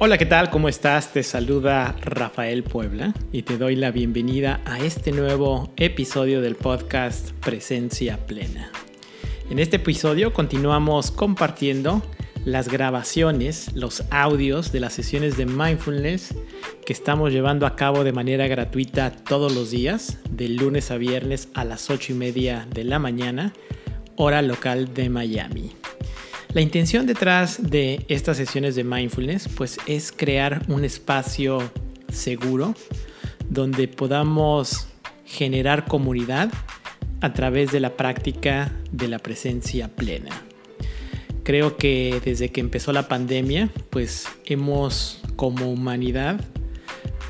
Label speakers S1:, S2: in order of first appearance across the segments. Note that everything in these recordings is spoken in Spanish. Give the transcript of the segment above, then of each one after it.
S1: Hola, ¿qué tal? ¿Cómo estás? Te saluda Rafael Puebla y te doy la bienvenida a este nuevo episodio del podcast Presencia Plena. En este episodio continuamos compartiendo las grabaciones, los audios de las sesiones de mindfulness que estamos llevando a cabo de manera gratuita todos los días, de lunes a viernes a las 8 y media de la mañana, hora local de Miami. La intención detrás de estas sesiones de mindfulness pues es crear un espacio seguro donde podamos generar comunidad a través de la práctica de la presencia plena. Creo que desde que empezó la pandemia pues hemos como humanidad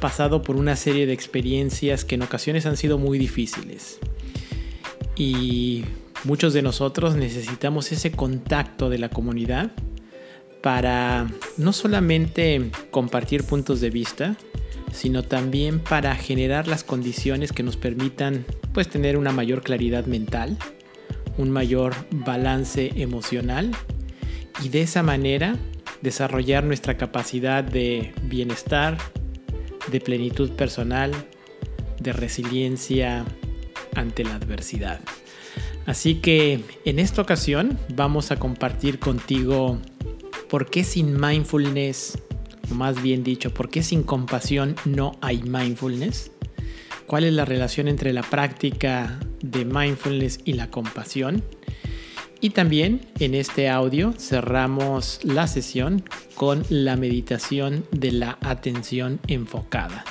S1: pasado por una serie de experiencias que en ocasiones han sido muy difíciles. Y Muchos de nosotros necesitamos ese contacto de la comunidad para no solamente compartir puntos de vista, sino también para generar las condiciones que nos permitan pues tener una mayor claridad mental, un mayor balance emocional y de esa manera desarrollar nuestra capacidad de bienestar, de plenitud personal, de resiliencia ante la adversidad. Así que en esta ocasión vamos a compartir contigo por qué sin mindfulness, o más bien dicho, por qué sin compasión no hay mindfulness, cuál es la relación entre la práctica de mindfulness y la compasión. Y también en este audio cerramos la sesión con la meditación de la atención enfocada,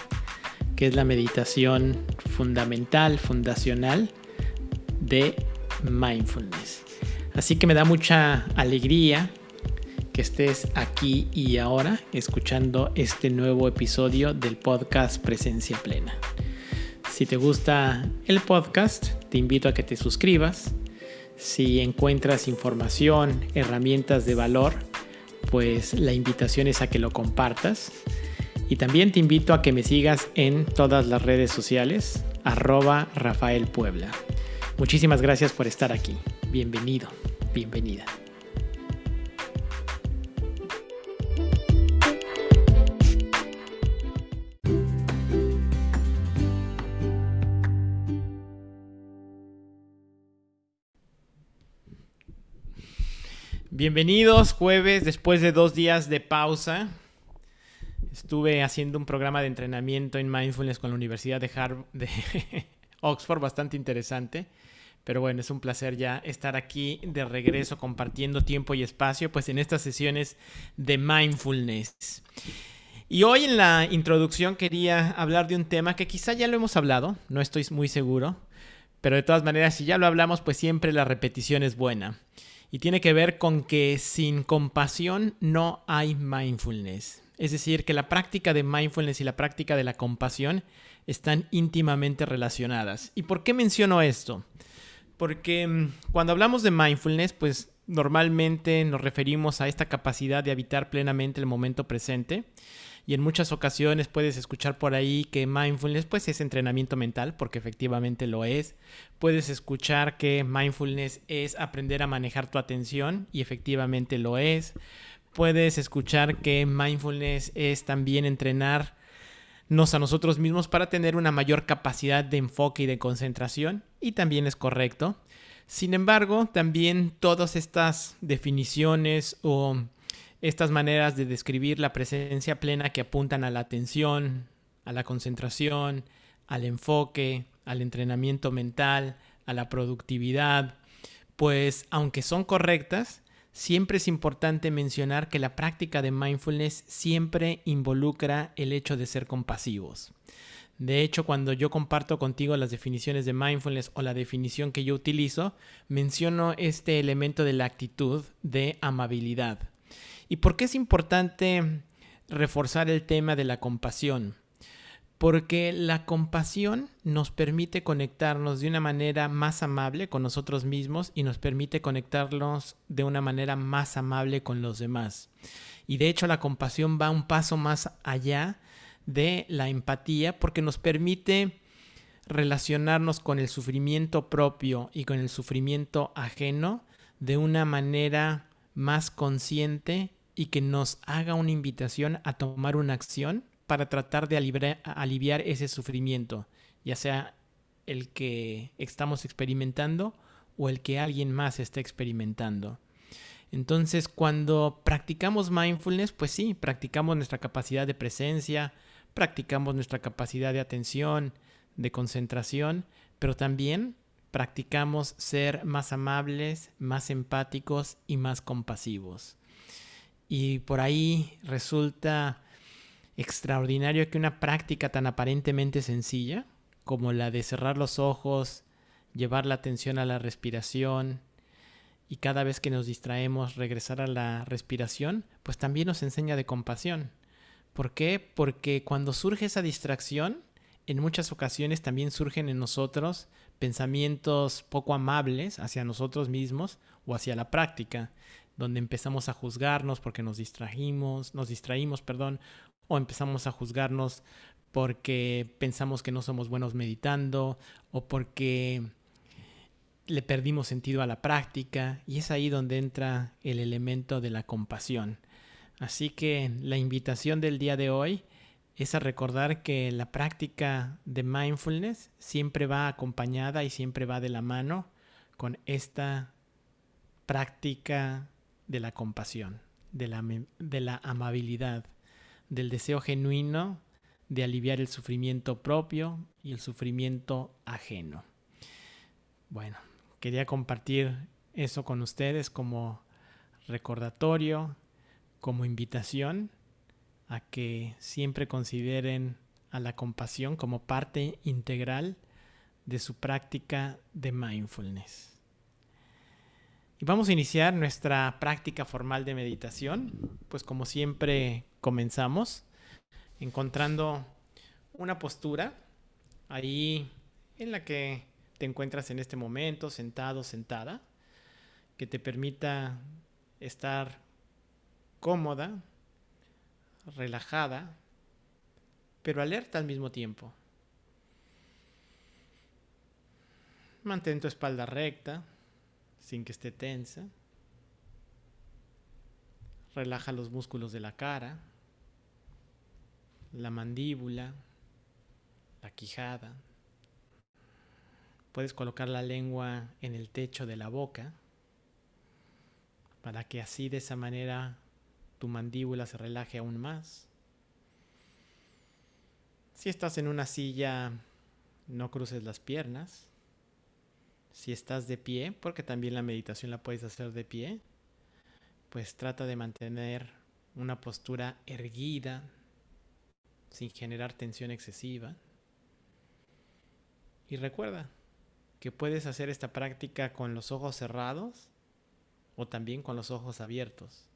S1: que es la meditación fundamental, fundacional de mindfulness. Así que me da mucha alegría que estés aquí y ahora escuchando este nuevo episodio del podcast Presencia Plena. Si te gusta el podcast, te invito a que te suscribas. Si encuentras información, herramientas de valor, pues la invitación es a que lo compartas. Y también te invito a que me sigas en todas las redes sociales, arroba Rafael Puebla. Muchísimas gracias por estar aquí. Bienvenido, bienvenida. Bienvenidos jueves después de dos días de pausa. Estuve haciendo un programa de entrenamiento en mindfulness con la Universidad de, Harvard, de Oxford bastante interesante. Pero bueno, es un placer ya estar aquí de regreso compartiendo tiempo y espacio, pues en estas sesiones de mindfulness. Y hoy en la introducción quería hablar de un tema que quizá ya lo hemos hablado, no estoy muy seguro, pero de todas maneras, si ya lo hablamos, pues siempre la repetición es buena. Y tiene que ver con que sin compasión no hay mindfulness. Es decir, que la práctica de mindfulness y la práctica de la compasión están íntimamente relacionadas. ¿Y por qué menciono esto? Porque mm, cuando hablamos de mindfulness, pues normalmente nos referimos a esta capacidad de habitar plenamente el momento presente. Y en muchas ocasiones puedes escuchar por ahí que mindfulness pues es entrenamiento mental, porque efectivamente lo es. Puedes escuchar que mindfulness es aprender a manejar tu atención y efectivamente lo es. Puedes escuchar que mindfulness es también entrenar nos a nosotros mismos para tener una mayor capacidad de enfoque y de concentración, y también es correcto. Sin embargo, también todas estas definiciones o estas maneras de describir la presencia plena que apuntan a la atención, a la concentración, al enfoque, al entrenamiento mental, a la productividad, pues aunque son correctas, siempre es importante mencionar que la práctica de mindfulness siempre involucra el hecho de ser compasivos. De hecho, cuando yo comparto contigo las definiciones de mindfulness o la definición que yo utilizo, menciono este elemento de la actitud de amabilidad. ¿Y por qué es importante reforzar el tema de la compasión? Porque la compasión nos permite conectarnos de una manera más amable con nosotros mismos y nos permite conectarnos de una manera más amable con los demás. Y de hecho la compasión va un paso más allá de la empatía porque nos permite relacionarnos con el sufrimiento propio y con el sufrimiento ajeno de una manera más consciente y que nos haga una invitación a tomar una acción para tratar de aliviar, ese sufrimiento, ya sea el que estamos experimentando o el que alguien más está experimentando. Entonces, cuando practicamos mindfulness, pues sí, practicamos nuestra capacidad de presencia, practicamos nuestra capacidad de atención, de concentración, pero también practicamos ser más amables, más empáticos y más compasivos. Y por ahí resulta extraordinario que una práctica tan aparentemente sencilla como la de cerrar los ojos, llevar la atención a la respiración y cada vez que nos distraemos regresar a la respiración, pues también nos enseña de compasión. ¿Por qué? Porque cuando surge esa distracción, en muchas ocasiones también surgen en nosotros pensamientos poco amables hacia nosotros mismos o hacia la práctica, donde empezamos a juzgarnos porque nos distrajimos, nos distraímos, perdón, o empezamos a juzgarnos porque pensamos que no somos buenos meditando o porque le perdimos sentido a la práctica y es ahí donde entra el elemento de la compasión. Así que la invitación del día de hoy es a recordar que la práctica de mindfulness siempre va acompañada y siempre va de la mano con esta práctica de la compasión, de la, de la amabilidad, del deseo genuino de aliviar el sufrimiento propio y el sufrimiento ajeno. Bueno, quería compartir eso con ustedes como recordatorio, como invitación a que siempre consideren a la compasión como parte integral de su práctica de mindfulness. Y vamos a iniciar nuestra práctica formal de meditación, pues como siempre comenzamos encontrando una postura ahí en la que te encuentras en este momento, sentado, sentada, que te permita estar cómoda, relajada, pero alerta al mismo tiempo. Mantén tu espalda recta, sin que esté tensa. Relaja los músculos de la cara, la mandíbula, la quijada. Puedes colocar la lengua en el techo de la boca para que así de esa manera tu mandíbula se relaje aún más. Si estás en una silla, no cruces las piernas. Si estás de pie, porque también la meditación la puedes hacer de pie, pues trata de mantener una postura erguida, sin generar tensión excesiva. Y recuerda que puedes hacer esta práctica con los ojos cerrados o también con los ojos abiertos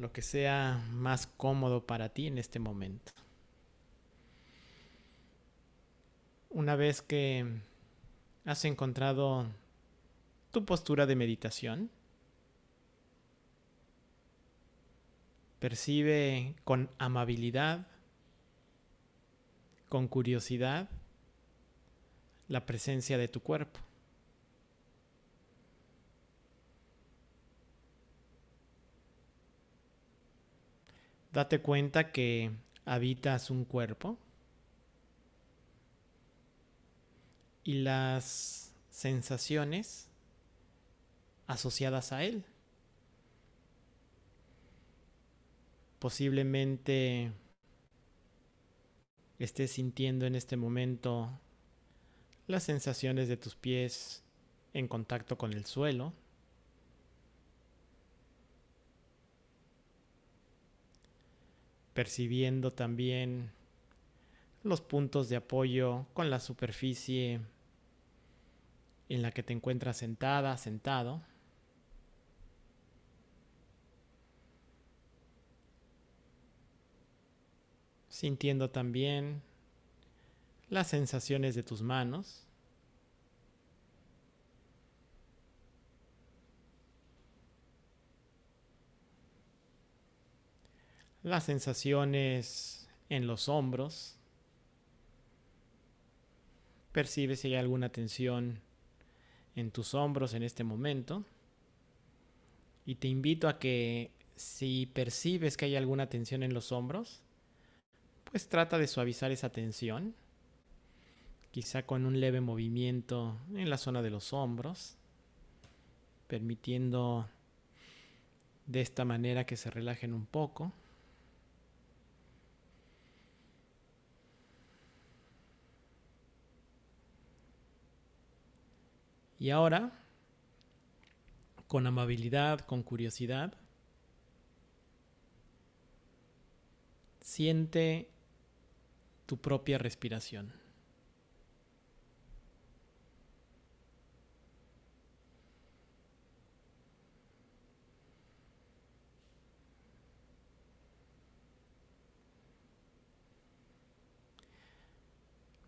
S1: lo que sea más cómodo para ti en este momento. Una vez que has encontrado tu postura de meditación, percibe con amabilidad, con curiosidad, la presencia de tu cuerpo. Date cuenta que habitas un cuerpo y las sensaciones asociadas a él. Posiblemente estés sintiendo en este momento las sensaciones de tus pies en contacto con el suelo. percibiendo también los puntos de apoyo con la superficie en la que te encuentras sentada, sentado. Sintiendo también las sensaciones de tus manos. las sensaciones en los hombros. Percibe si hay alguna tensión en tus hombros en este momento. Y te invito a que Si percibes que hay alguna tensión en los hombros, pues trata de suavizar esa tensión, quizá con un leve movimiento en la zona de los hombros, permitiendo de esta manera que se relajen un poco. Y ahora, con amabilidad, con curiosidad, siente tu propia respiración.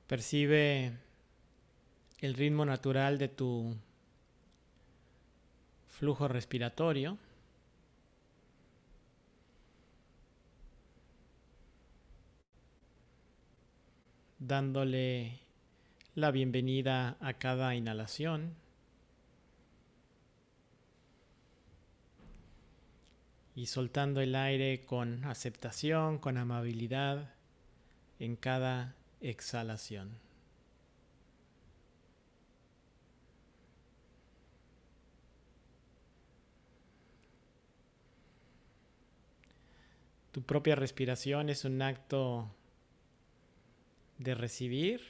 S1: Percibe el ritmo natural de tu flujo respiratorio. Dándole la bienvenida a cada inhalación y soltando el aire con aceptación, con amabilidad en cada exhalación. Tu propia respiración es un acto de recibir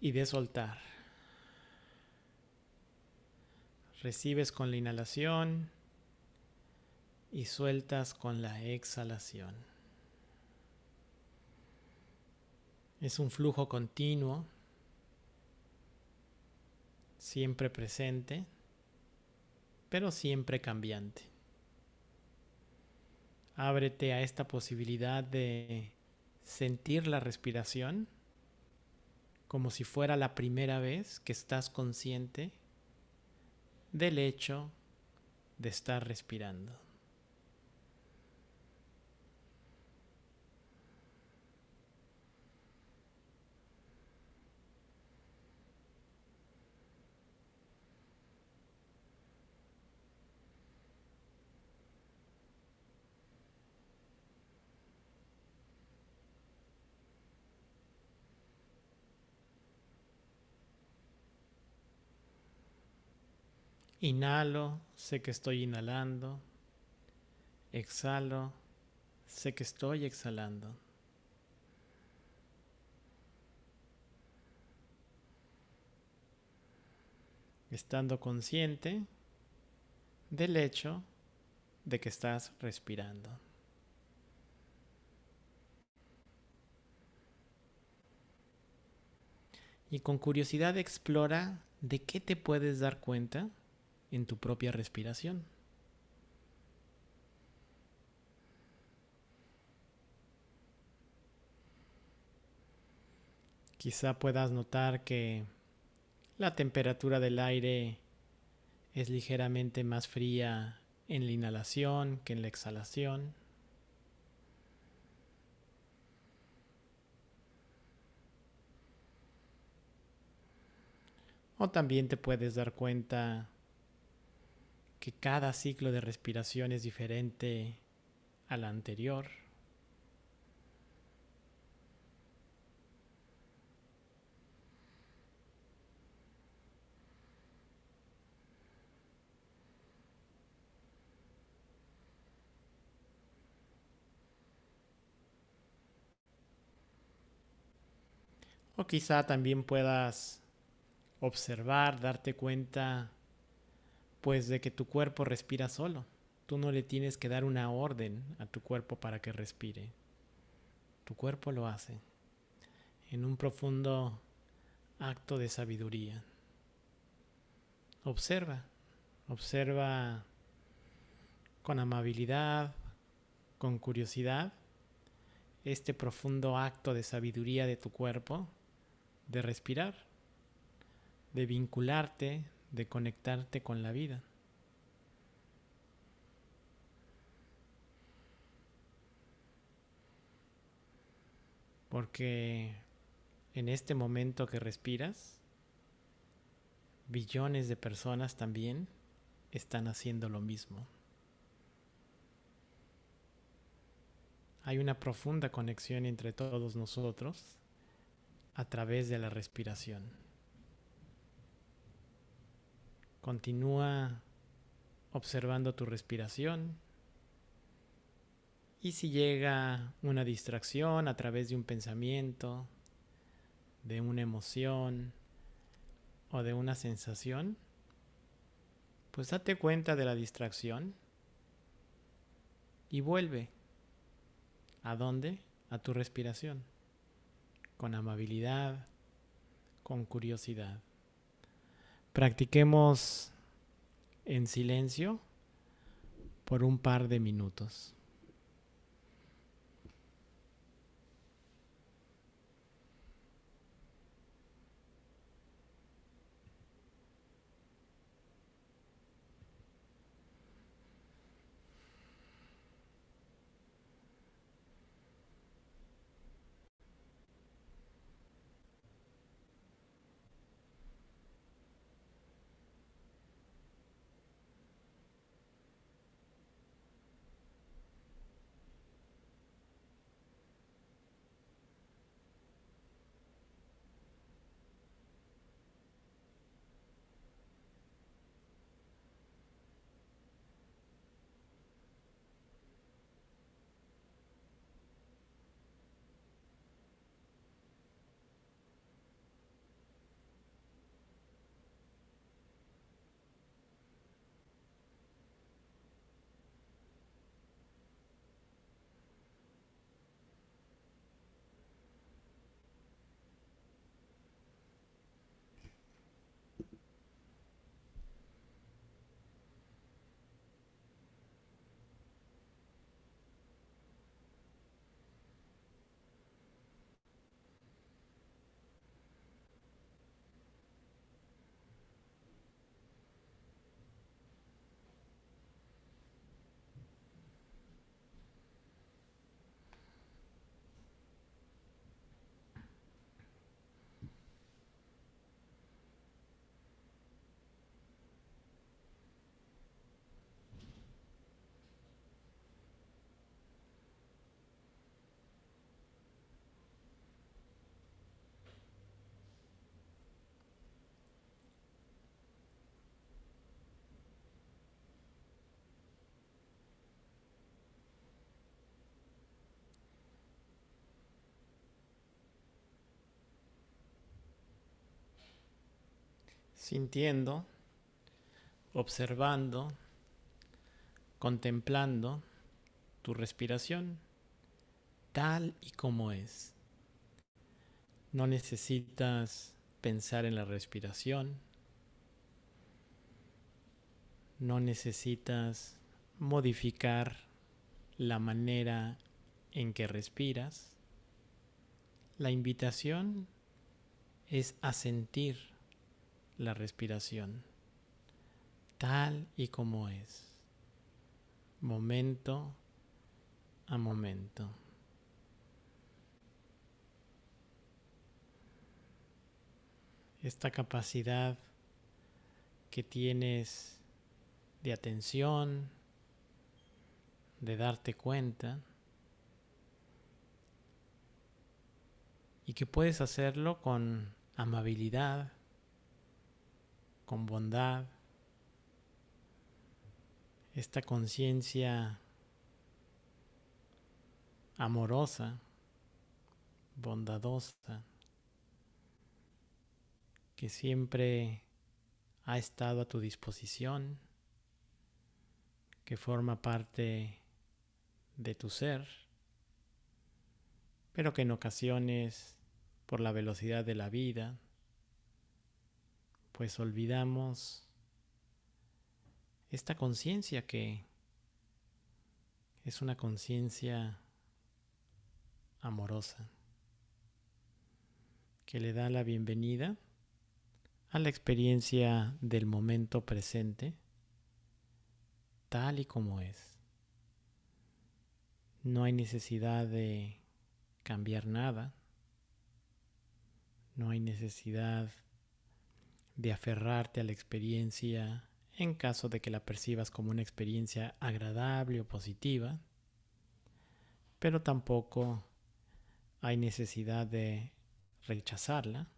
S1: y de soltar. Recibes con la inhalación y sueltas con la exhalación. Es un flujo continuo, siempre presente, pero siempre cambiante. Ábrete a esta posibilidad de sentir la respiración como si fuera la primera vez que estás consciente del hecho de estar respirando. Inhalo, sé que estoy inhalando. Exhalo, sé que estoy exhalando. Estando consciente del hecho de que estás respirando. Y con curiosidad explora de qué te puedes dar cuenta en tu propia respiración. Quizá puedas notar que la temperatura del aire es ligeramente más fría en la inhalación que en la exhalación. O también te puedes dar cuenta que cada ciclo de respiración es diferente al anterior. O quizá también puedas observar, darte cuenta pues de que tu cuerpo respira solo. Tú no le tienes que dar una orden a tu cuerpo para que respire. Tu cuerpo lo hace en un profundo acto de sabiduría. Observa, observa con amabilidad, con curiosidad, este profundo acto de sabiduría de tu cuerpo, de respirar, de vincularte, de conectarte con la vida. Porque en este momento que respiras, billones de personas también están haciendo lo mismo. Hay una profunda conexión entre todos nosotros a través de la respiración. Continúa observando tu respiración y si llega una distracción a través de un pensamiento, de una emoción o de una sensación, pues date cuenta de la distracción y vuelve. ¿A dónde? A tu respiración. Con amabilidad, con curiosidad. Practiquemos en silencio por un par de minutos. Sintiendo, observando, contemplando tu respiración tal y como es. No necesitas pensar en la respiración. No necesitas modificar la manera en que respiras. La invitación es a sentir la respiración, tal y como es, momento a momento. Esta capacidad que tienes de atención, de darte cuenta, y que puedes hacerlo con amabilidad, con bondad, esta conciencia amorosa, bondadosa, que siempre ha estado a tu disposición, que forma parte de tu ser, pero que en ocasiones, por la velocidad de la vida, pues olvidamos esta conciencia que es una conciencia amorosa, que le da la bienvenida a la experiencia del momento presente, tal y como es. No hay necesidad de cambiar nada, no hay necesidad de aferrarte a la experiencia en caso de que la percibas como una experiencia agradable o positiva, pero tampoco hay necesidad de rechazarla.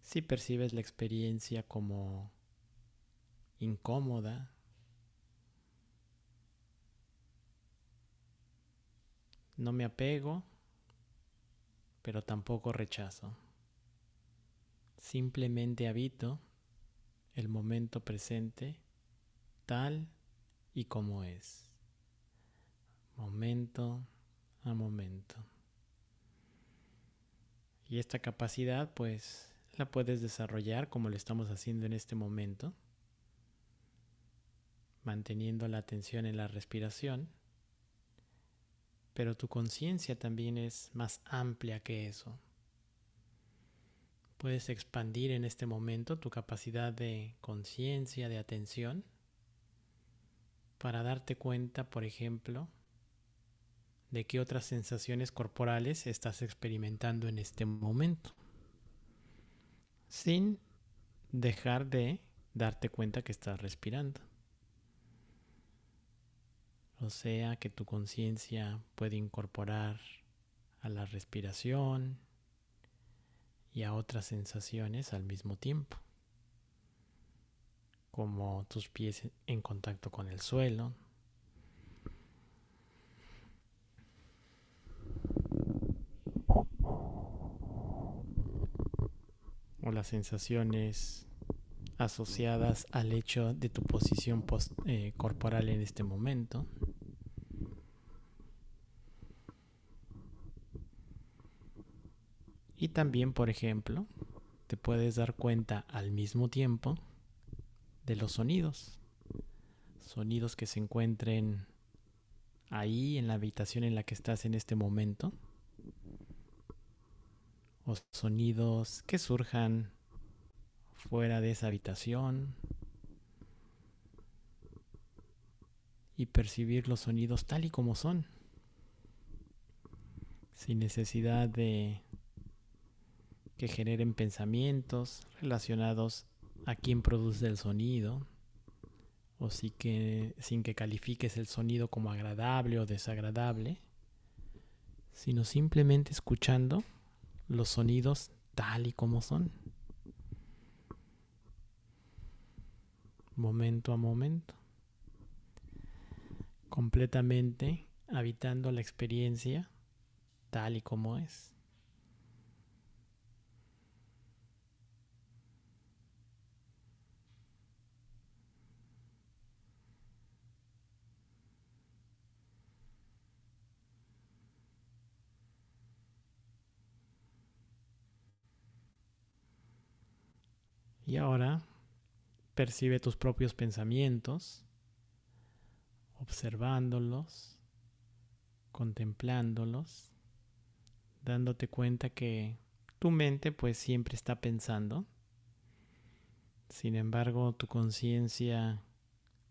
S1: Si percibes la experiencia como incómoda, no me apego, pero tampoco rechazo. Simplemente habito el momento presente tal y como es, momento a momento. Y esta capacidad pues la puedes desarrollar como lo estamos haciendo en este momento, manteniendo la atención en la respiración, pero tu conciencia también es más amplia que eso. Puedes expandir en este momento tu capacidad de conciencia, de atención, para darte cuenta, por ejemplo, de qué otras sensaciones corporales estás experimentando en este momento, sin dejar de darte cuenta que estás respirando. O sea que tu conciencia puede incorporar a la respiración, y a otras sensaciones al mismo tiempo, como tus pies en contacto con el suelo, o las sensaciones asociadas al hecho de tu posición eh, corporal en este momento. Y también, por ejemplo, te puedes dar cuenta al mismo tiempo de los sonidos. Sonidos que se encuentren ahí en la habitación en la que estás en este momento. O sonidos que surjan fuera de esa habitación. Y percibir los sonidos tal y como son. Sin necesidad de que generen pensamientos relacionados a quién produce el sonido, o sí que, sin que califiques el sonido como agradable o desagradable, sino simplemente escuchando los sonidos tal y como son, momento a momento, completamente habitando la experiencia tal y como es. Y ahora percibe tus propios pensamientos, observándolos, contemplándolos, dándote cuenta que tu mente pues siempre está pensando. Sin embargo, tu conciencia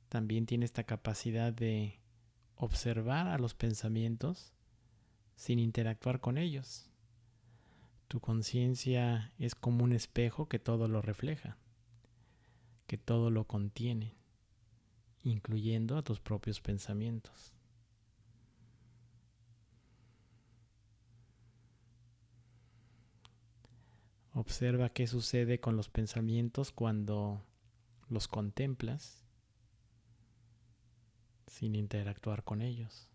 S1: también tiene esta capacidad de observar a los pensamientos sin interactuar con ellos. Tu conciencia es como un espejo que todo lo refleja, que todo lo contiene, incluyendo a tus propios pensamientos. Observa qué sucede con los pensamientos cuando los contemplas sin interactuar con ellos.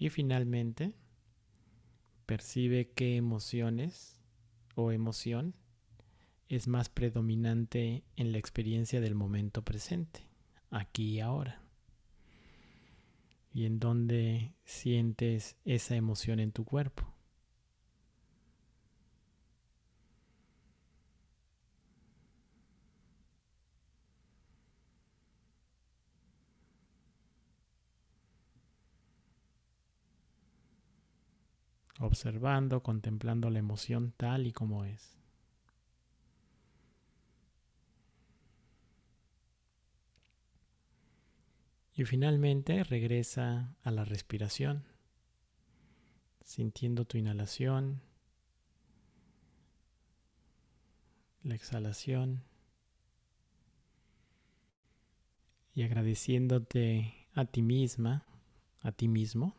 S1: Y finalmente, percibe qué emociones o emoción es más predominante en la experiencia del momento presente, aquí y ahora. Y en dónde sientes esa emoción en tu cuerpo. Observando, contemplando la emoción tal y como es. Y finalmente regresa a la respiración, sintiendo tu inhalación la exhalación y agradeciéndote a ti misma, a ti mismo,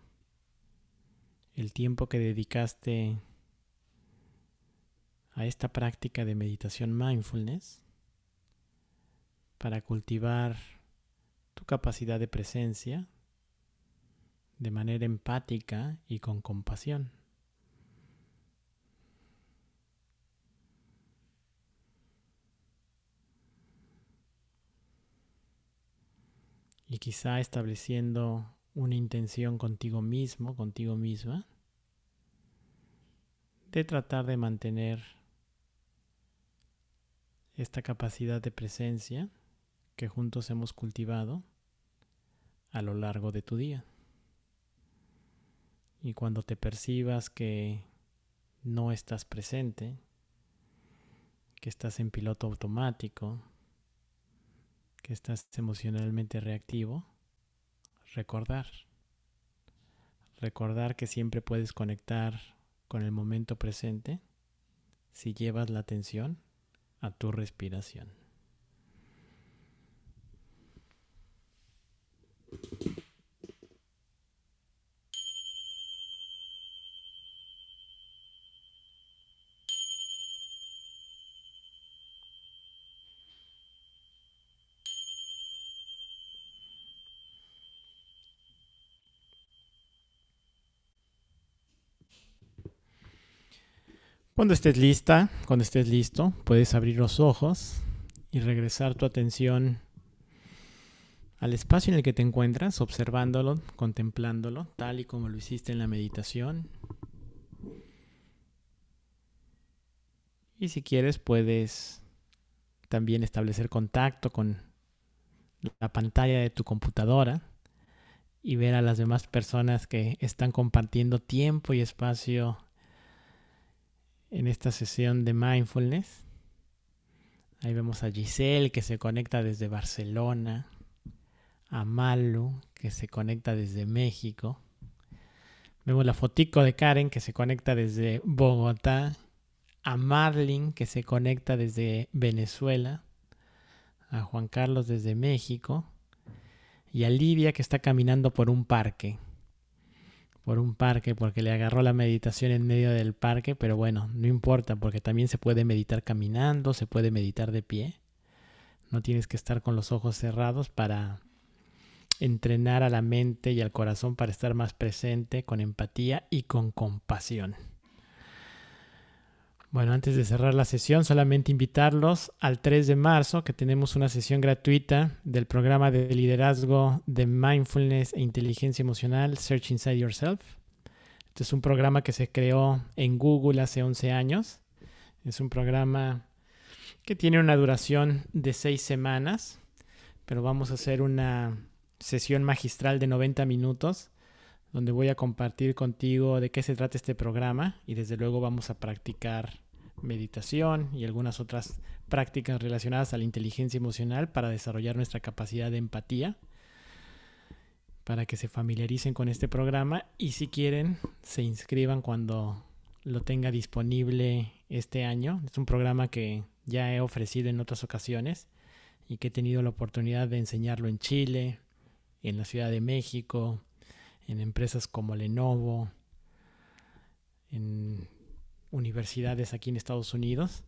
S1: el tiempo que dedicaste a esta práctica de meditación mindfulness para cultivar tu capacidad de presencia de manera empática y con compasión. Y quizá estableciendo una intención contigo mismo, contigo misma, de tratar de mantener esta capacidad de presencia que juntos hemos cultivado a lo largo de tu día. Y cuando te percibas que no estás presente, que estás en piloto automático, que estás emocionalmente reactivo, recordar. Recordar que siempre puedes conectar con el momento presente si llevas la atención a tu respiración. Cuando estés lista, cuando estés listo, puedes abrir los ojos y regresar tu atención al espacio en el que te encuentras, observándolo, contemplándolo, tal y como lo hiciste en la meditación. Y si quieres, puedes también establecer contacto con la pantalla de tu computadora y ver a las demás personas que están compartiendo tiempo y espacio en esta sesión de mindfulness. Ahí vemos a Giselle que se conecta desde Barcelona, a Malu que se conecta desde México. Vemos la fotico de Karen que se conecta desde Bogotá, a Marlin que se conecta desde Venezuela, a Juan Carlos desde México. Y a Lidia que está caminando por un parque por un parque porque le agarró la meditación en medio del parque, pero bueno, no importa porque también se puede meditar caminando, se puede meditar de pie. No tienes que estar con los ojos cerrados para entrenar a la mente y al corazón para estar más presente, con empatía y con compasión. Bueno, antes de cerrar la sesión, solamente invitarlos al 3 de marzo, que tenemos una sesión gratuita del programa de liderazgo de mindfulness e inteligencia emocional, Search Inside Yourself. Este es un programa que se creó en Google hace 11 años. Es un programa que tiene una duración de 6 semanas, pero vamos a hacer una sesión magistral de 90 minutos donde voy a compartir contigo de qué se trata este programa y desde luego vamos a practicar meditación y algunas otras prácticas relacionadas a la inteligencia emocional para desarrollar nuestra capacidad de empatía, para que se familiaricen con este programa y si quieren se inscriban cuando lo tenga disponible este año. Es un programa que ya he ofrecido en otras ocasiones y que he tenido la oportunidad de enseñarlo en Chile, en la Ciudad de México, en empresas como Lenovo, en universidades aquí en Estados Unidos.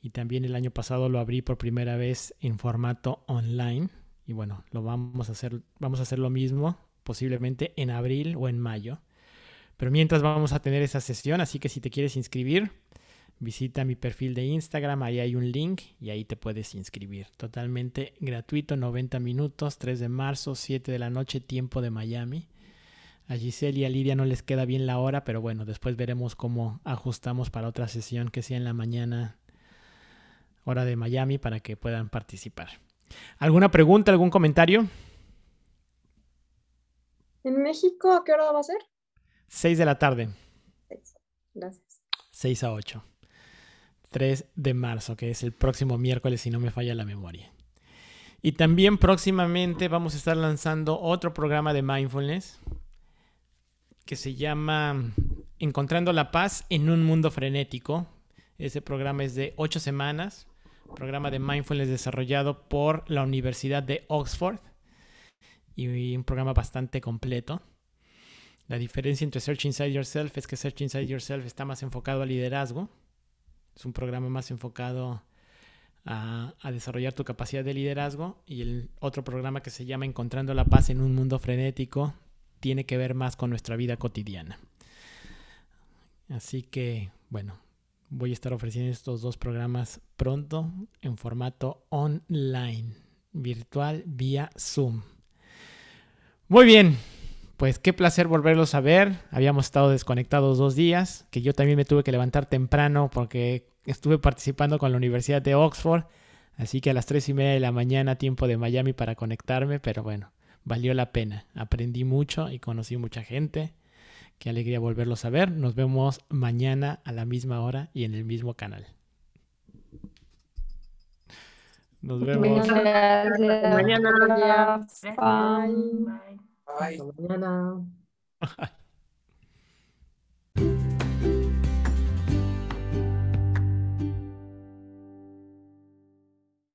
S1: Y también el año pasado lo abrí por primera vez en formato online. Y bueno, lo vamos a hacer, vamos a hacer lo mismo, posiblemente en abril o en mayo. Pero mientras vamos a tener esa sesión, así que si te quieres inscribir, visita mi perfil de Instagram, ahí hay un link y ahí te puedes inscribir. Totalmente gratuito, 90 minutos, 3 de marzo, 7 de la noche, tiempo de Miami. A Giselle y a Lidia no les queda bien la hora, pero bueno, después veremos cómo ajustamos para otra sesión que sea en la mañana, hora de Miami, para que puedan participar. ¿Alguna pregunta, algún comentario?
S2: ¿En México a qué hora va a ser?
S1: 6 de la tarde.
S2: Gracias.
S1: 6 a 8. 3 de marzo, que es el próximo miércoles, si no me falla la memoria. Y también próximamente vamos a estar lanzando otro programa de mindfulness que se llama Encontrando la paz en un mundo frenético. Ese programa es de ocho semanas, programa de mindfulness desarrollado por la Universidad de Oxford y un programa bastante completo. La diferencia entre Search Inside Yourself es que Search Inside Yourself está más enfocado al liderazgo. Es un programa más enfocado a, desarrollar tu capacidad de liderazgo. Y el otro programa que se llama Encontrando la paz en un mundo frenético tiene que ver más con nuestra vida cotidiana. Así que, bueno, voy a estar ofreciendo estos dos programas pronto en formato online, virtual vía Zoom. Muy bien, pues qué placer volverlos a ver. Habíamos estado desconectados dos días, que yo también me tuve que levantar temprano porque estuve participando con la Universidad de Oxford, así que a las tres y media de la mañana tiempo de Miami para conectarme, pero bueno, valió la pena. Aprendí mucho y conocí mucha gente. Qué alegría volverlos a ver. Nos vemos mañana a la misma hora y en el mismo canal. Nos vemos.
S2: Mañana.
S3: Bye. Bye. Mañana.